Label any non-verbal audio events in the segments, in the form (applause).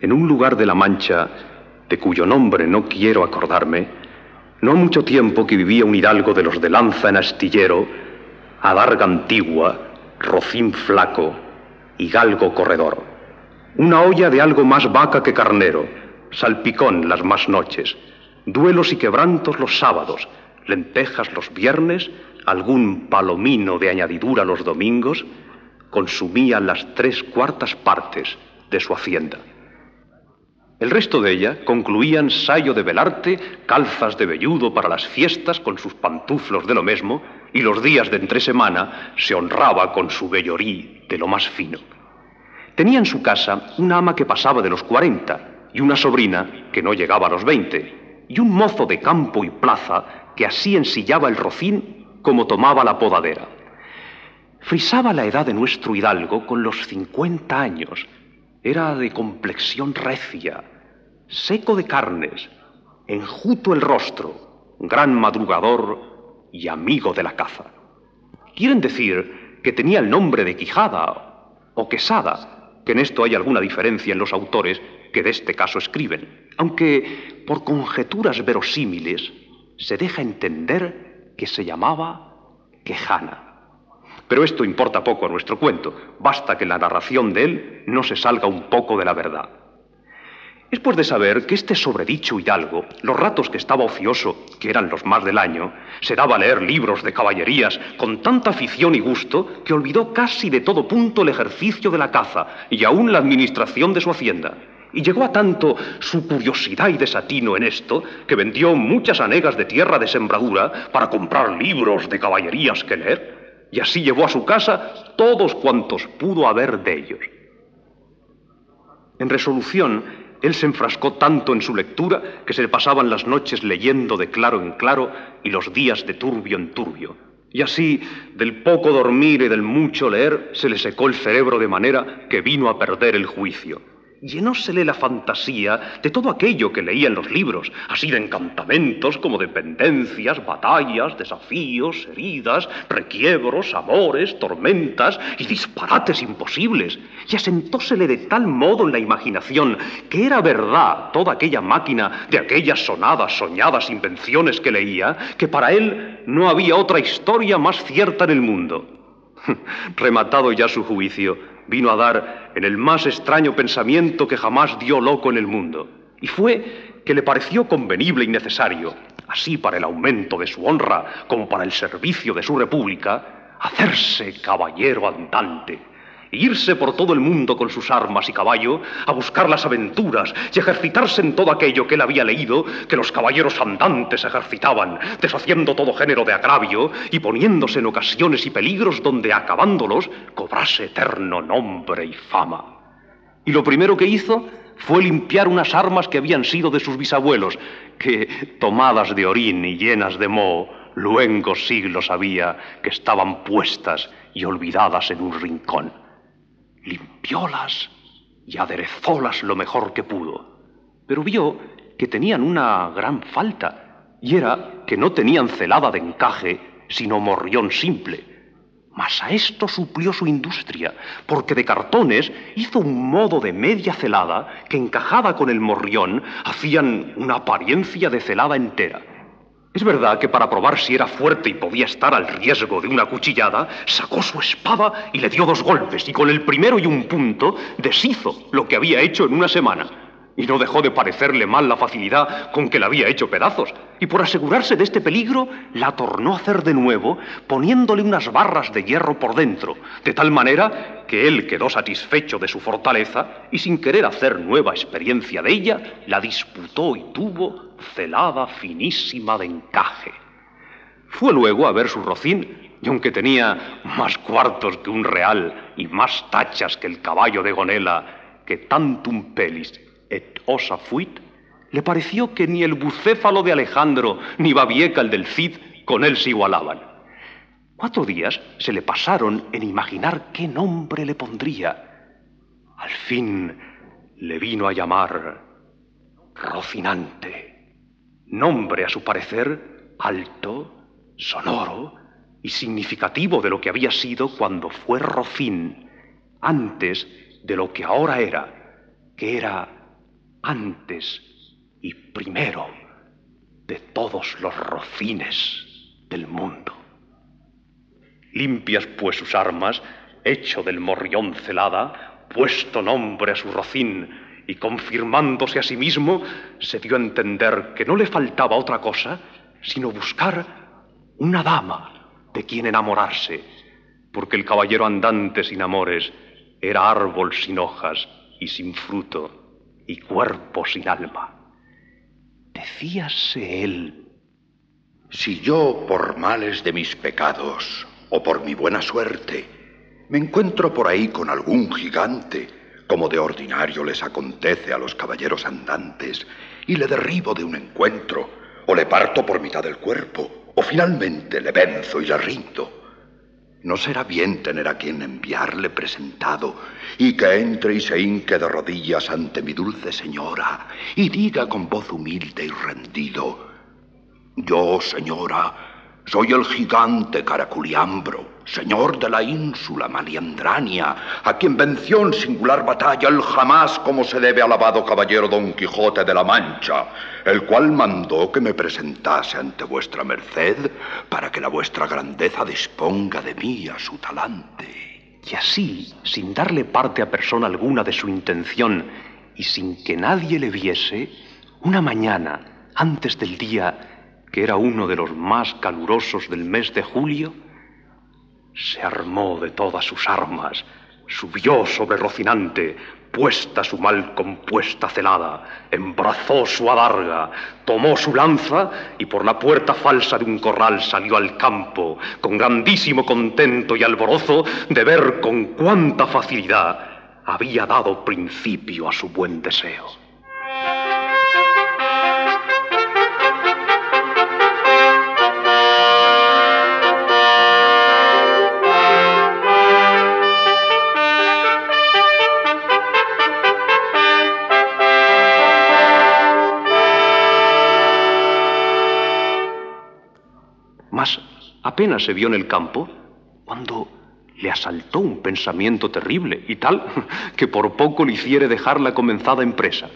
En un lugar de la Mancha, de cuyo nombre no quiero acordarme, no mucho tiempo que vivía un hidalgo de los de lanza en astillero, adarga antigua, rocín flaco y galgo corredor. Una olla de algo más vaca que carnero, salpicón las más noches, duelos y quebrantos los sábados, lentejas los viernes, algún palomino de añadidura los domingos, consumía las tres cuartas partes de su hacienda. El resto de ella concluían sayo de velarte, calzas de velludo para las fiestas con sus pantuflos de lo mismo, y los días de entre semana se honraba con su vellorí de lo más fino. Tenía en su casa una ama que pasaba de los cuarenta y una sobrina que no llegaba a los veinte, y un mozo de campo y plaza que así ensillaba el rocín como tomaba la podadera. Frisaba la edad de nuestro hidalgo con los cincuenta años. Era de complexión recia, seco de carnes, enjuto el rostro, gran madrugador y amigo de la caza. Quieren decir que tenía el nombre de Quijada o Quesada, que en esto hay alguna diferencia en los autores que de este caso escriben, aunque por conjeturas verosímiles se deja entender que se llamaba Quejana. Pero esto importa poco a nuestro cuento, basta que la narración de él no se salga un poco de la verdad. Es pues de saber que este sobredicho hidalgo, los ratos que estaba ocioso, que eran los más del año, se daba a leer libros de caballerías con tanta afición y gusto que olvidó casi de todo punto el ejercicio de la caza y aún la administración de su hacienda. Y llegó a tanto su curiosidad y desatino en esto que vendió muchas anegas de tierra de sembradura para comprar libros de caballerías que leer, y así llevó a su casa todos cuantos pudo haber de ellos. En resolución, él se enfrascó tanto en su lectura que se le pasaban las noches leyendo de claro en claro y los días de turbio en turbio. Y así, del poco dormir y del mucho leer, se le secó el cerebro de manera que vino a perder el juicio llenósele la fantasía de todo aquello que leía en los libros, así de encantamentos como de pendencias, batallas, desafíos, heridas, requiebros, amores, tormentas y disparates imposibles. Y asentósele de tal modo en la imaginación que era verdad toda aquella máquina de aquellas sonadas, soñadas invenciones que leía, que para él no había otra historia más cierta en el mundo. (laughs) Rematado ya su juicio, vino a dar en el más extraño pensamiento que jamás dio loco en el mundo. Y fue que le pareció convenible y necesario, así para el aumento de su honra como para el servicio de su república, hacerse caballero andante irse por todo el mundo con sus armas y caballo a buscar las aventuras y ejercitarse en todo aquello que él había leído que los caballeros andantes ejercitaban, deshaciendo todo género de agravio y poniéndose en ocasiones y peligros donde acabándolos cobrase eterno nombre y fama. Y lo primero que hizo fue limpiar unas armas que habían sido de sus bisabuelos, que, tomadas de orín y llenas de moho, luengos siglos había que estaban puestas y olvidadas en un rincón limpiólas y aderezólas lo mejor que pudo. Pero vio que tenían una gran falta, y era que no tenían celada de encaje, sino morrión simple. Mas a esto suplió su industria, porque de cartones hizo un modo de media celada que encajada con el morrión hacían una apariencia de celada entera. Es verdad que para probar si era fuerte y podía estar al riesgo de una cuchillada, sacó su espada y le dio dos golpes y con el primero y un punto deshizo lo que había hecho en una semana. Y no dejó de parecerle mal la facilidad con que la había hecho pedazos. Y por asegurarse de este peligro, la tornó a hacer de nuevo, poniéndole unas barras de hierro por dentro, de tal manera que él quedó satisfecho de su fortaleza y sin querer hacer nueva experiencia de ella, la disputó y tuvo celada finísima de encaje. Fue luego a ver su rocín, y aunque tenía más cuartos que un real y más tachas que el caballo de Gonela, que tantum pelis et osa fuit, le pareció que ni el bucéfalo de Alejandro ni Babieca el del Cid con él se igualaban. Cuatro días se le pasaron en imaginar qué nombre le pondría. Al fin le vino a llamar Rocinante, nombre a su parecer alto, sonoro y significativo de lo que había sido cuando fue Rocín, antes de lo que ahora era, que era antes y primero de todos los rocines del mundo. Limpias pues sus armas, hecho del morrión celada, puesto nombre a su rocín y confirmándose a sí mismo, se dio a entender que no le faltaba otra cosa sino buscar una dama de quien enamorarse, porque el caballero andante sin amores era árbol sin hojas y sin fruto y cuerpo sin alma. Decíase él, si yo por males de mis pecados o por mi buena suerte me encuentro por ahí con algún gigante, como de ordinario les acontece a los caballeros andantes, y le derribo de un encuentro, o le parto por mitad del cuerpo, o finalmente le venzo y le rindo. ¿No será bien tener a quien enviarle presentado y que entre y se hinque de rodillas ante mi dulce señora y diga con voz humilde y rendido, yo, señora, soy el gigante Caraculiambro, señor de la ínsula Maliandrania, a quien venció en singular batalla el jamás como se debe alabado caballero Don Quijote de la Mancha, el cual mandó que me presentase ante vuestra merced para que la vuestra grandeza disponga de mí a su talante. Y así, sin darle parte a persona alguna de su intención y sin que nadie le viese, una mañana, antes del día que era uno de los más calurosos del mes de julio, se armó de todas sus armas, subió sobre Rocinante, puesta su mal compuesta celada, embrazó su adarga, tomó su lanza y por la puerta falsa de un corral salió al campo, con grandísimo contento y alborozo de ver con cuánta facilidad había dado principio a su buen deseo. Se vio en el campo cuando le asaltó un pensamiento terrible y tal (laughs) que por poco le hiciere dejar la comenzada empresa.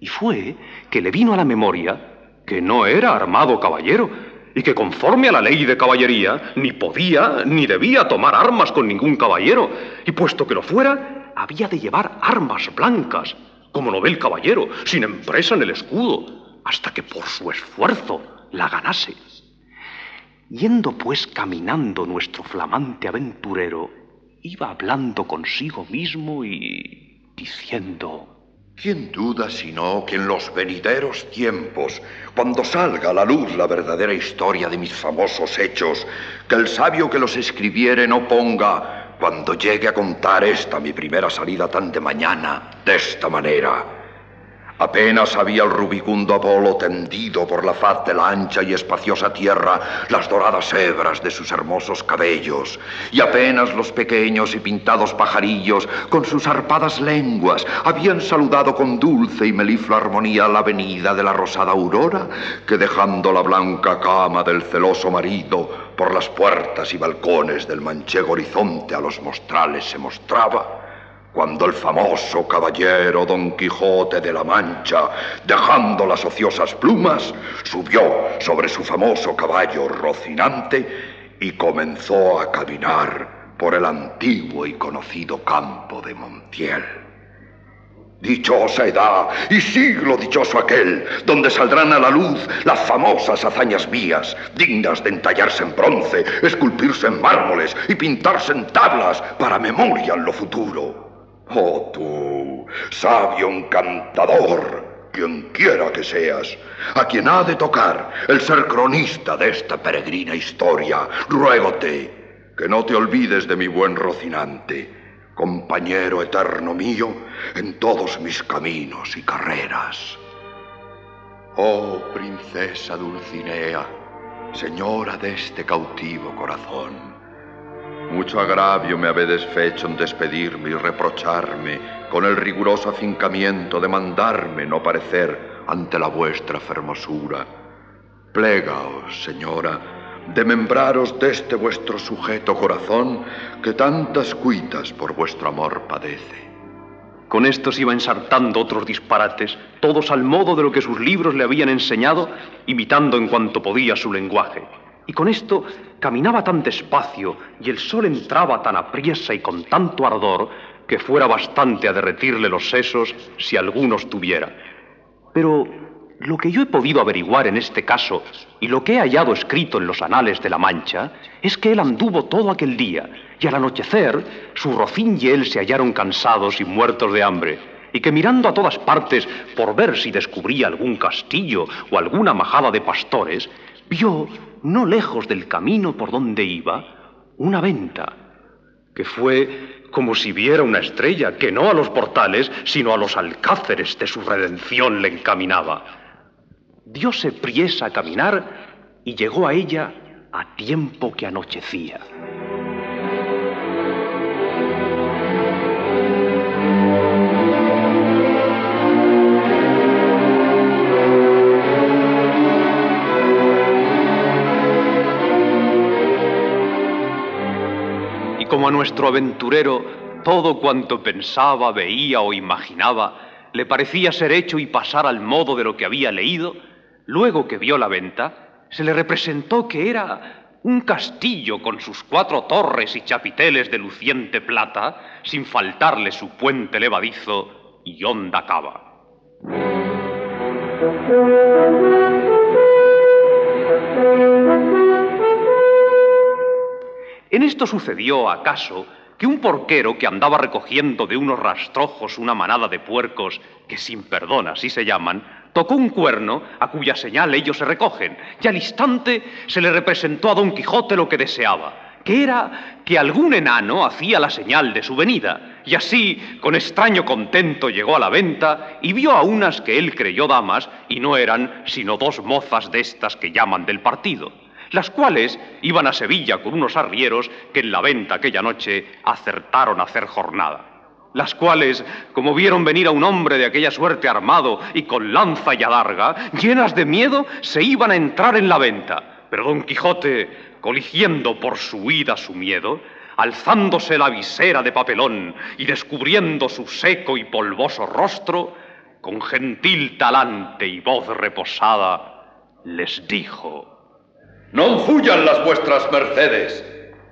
Y fue que le vino a la memoria que no era armado caballero y que conforme a la ley de caballería ni podía ni debía tomar armas con ningún caballero y puesto que lo fuera había de llevar armas blancas como lo ve el caballero sin empresa en el escudo hasta que por su esfuerzo la ganase. Yendo pues caminando nuestro flamante aventurero, iba hablando consigo mismo y diciendo... ¿Quién duda sino que en los venideros tiempos, cuando salga a la luz la verdadera historia de mis famosos hechos, que el sabio que los escribiere no ponga, cuando llegue a contar esta mi primera salida tan de mañana, de esta manera? Apenas había el rubicundo Apolo tendido por la faz de la ancha y espaciosa tierra las doradas hebras de sus hermosos cabellos, y apenas los pequeños y pintados pajarillos con sus arpadas lenguas habían saludado con dulce y melifla armonía la venida de la rosada aurora, que dejando la blanca cama del celoso marido por las puertas y balcones del manchego horizonte a los mostrales se mostraba, cuando el famoso caballero Don Quijote de la Mancha, dejando las ociosas plumas, subió sobre su famoso caballo Rocinante y comenzó a caminar por el antiguo y conocido campo de Montiel. Dichosa edad y siglo dichoso aquel, donde saldrán a la luz las famosas hazañas mías, dignas de entallarse en bronce, esculpirse en mármoles y pintarse en tablas para memoria en lo futuro. Oh tú, sabio encantador, quien quiera que seas, a quien ha de tocar el ser cronista de esta peregrina historia, ruégote que no te olvides de mi buen Rocinante, compañero eterno mío en todos mis caminos y carreras. Oh princesa Dulcinea, señora de este cautivo corazón, mucho agravio me habedes fecho en despedirme y reprocharme con el riguroso afincamiento de mandarme no parecer ante la vuestra fermosura. Plegaos, señora, de membraros este vuestro sujeto corazón que tantas cuitas por vuestro amor padece. Con estos iba ensartando otros disparates, todos al modo de lo que sus libros le habían enseñado, imitando en cuanto podía su lenguaje. Y con esto caminaba tan despacio y el sol entraba tan apriesa y con tanto ardor que fuera bastante a derretirle los sesos si algunos tuviera. Pero lo que yo he podido averiguar en este caso y lo que he hallado escrito en los anales de la Mancha es que él anduvo todo aquel día y al anochecer su rocín y él se hallaron cansados y muertos de hambre y que mirando a todas partes por ver si descubría algún castillo o alguna majada de pastores, vio, no lejos del camino por donde iba, una venta, que fue como si viera una estrella que no a los portales, sino a los alcáceres de su redención le encaminaba. Diose priesa a caminar y llegó a ella a tiempo que anochecía. Nuestro aventurero todo cuanto pensaba, veía o imaginaba le parecía ser hecho y pasar al modo de lo que había leído, luego que vio la venta, se le representó que era un castillo con sus cuatro torres y chapiteles de luciente plata, sin faltarle su puente levadizo y honda cava. En esto sucedió, acaso, que un porquero que andaba recogiendo de unos rastrojos una manada de puercos, que sin perdón así se llaman, tocó un cuerno a cuya señal ellos se recogen, y al instante se le representó a don Quijote lo que deseaba, que era que algún enano hacía la señal de su venida, y así, con extraño contento, llegó a la venta y vio a unas que él creyó damas, y no eran sino dos mozas de estas que llaman del partido las cuales iban a Sevilla con unos arrieros que en la venta aquella noche acertaron a hacer jornada. Las cuales, como vieron venir a un hombre de aquella suerte armado y con lanza y adarga, llenas de miedo, se iban a entrar en la venta. Pero don Quijote, coligiendo por su huida su miedo, alzándose la visera de papelón y descubriendo su seco y polvoso rostro, con gentil talante y voz reposada, les dijo, no fuyan las vuestras mercedes,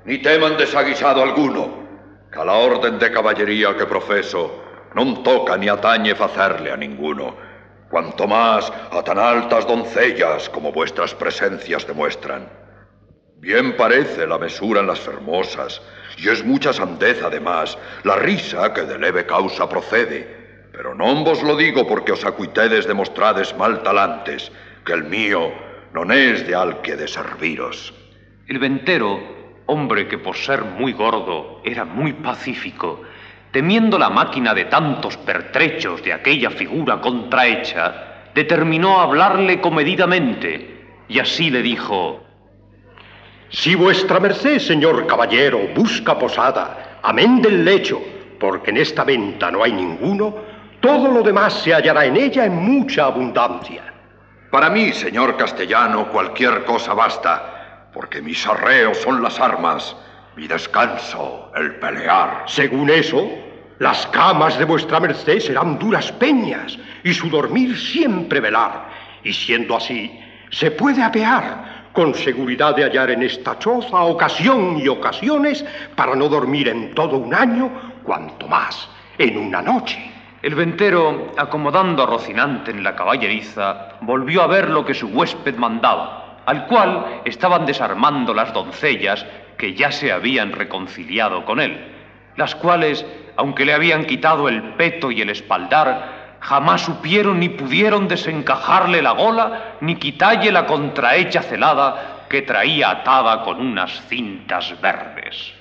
ni teman desaguisado alguno, que a la orden de caballería que profeso no toca ni atañe facerle a ninguno, cuanto más a tan altas doncellas como vuestras presencias demuestran. Bien parece la mesura en las hermosas, y es mucha sandez además la risa que de leve causa procede, pero no vos lo digo porque os acuitedes demostrades mal talantes, que el mío no es de al que de serviros. El ventero, hombre que por ser muy gordo era muy pacífico, temiendo la máquina de tantos pertrechos de aquella figura contrahecha, determinó hablarle comedidamente, y así le dijo, Si vuestra merced, señor caballero, busca posada, amén del lecho, porque en esta venta no hay ninguno, todo lo demás se hallará en ella en mucha abundancia. Para mí, señor castellano, cualquier cosa basta, porque mis arreos son las armas, mi descanso el pelear. Según eso, las camas de vuestra merced serán duras peñas y su dormir siempre velar. Y siendo así, se puede apear con seguridad de hallar en esta choza ocasión y ocasiones para no dormir en todo un año, cuanto más en una noche. El ventero, acomodando a Rocinante en la caballeriza, volvió a ver lo que su huésped mandaba, al cual estaban desarmando las doncellas que ya se habían reconciliado con él, las cuales, aunque le habían quitado el peto y el espaldar, jamás supieron ni pudieron desencajarle la gola ni quitalle la contrahecha celada que traía atada con unas cintas verdes.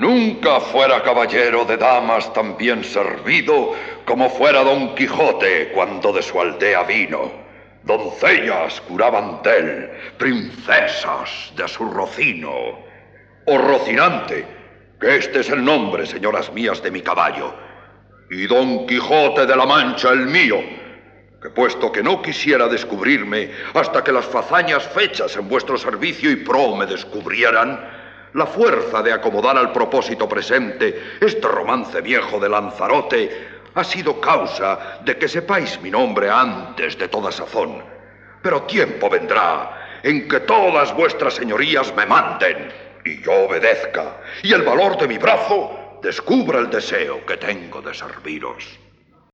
Nunca fuera caballero de damas tan bien servido como fuera Don Quijote cuando de su aldea vino. Doncellas curaban de él, princesas de su rocino. O Rocinante, que este es el nombre, señoras mías, de mi caballo. Y Don Quijote de la Mancha, el mío, que puesto que no quisiera descubrirme hasta que las fazañas fechas en vuestro servicio y pro me descubrieran, la fuerza de acomodar al propósito presente este romance viejo de Lanzarote ha sido causa de que sepáis mi nombre antes de toda sazón. Pero tiempo vendrá en que todas vuestras señorías me manden y yo obedezca, y el valor de mi brazo descubra el deseo que tengo de serviros.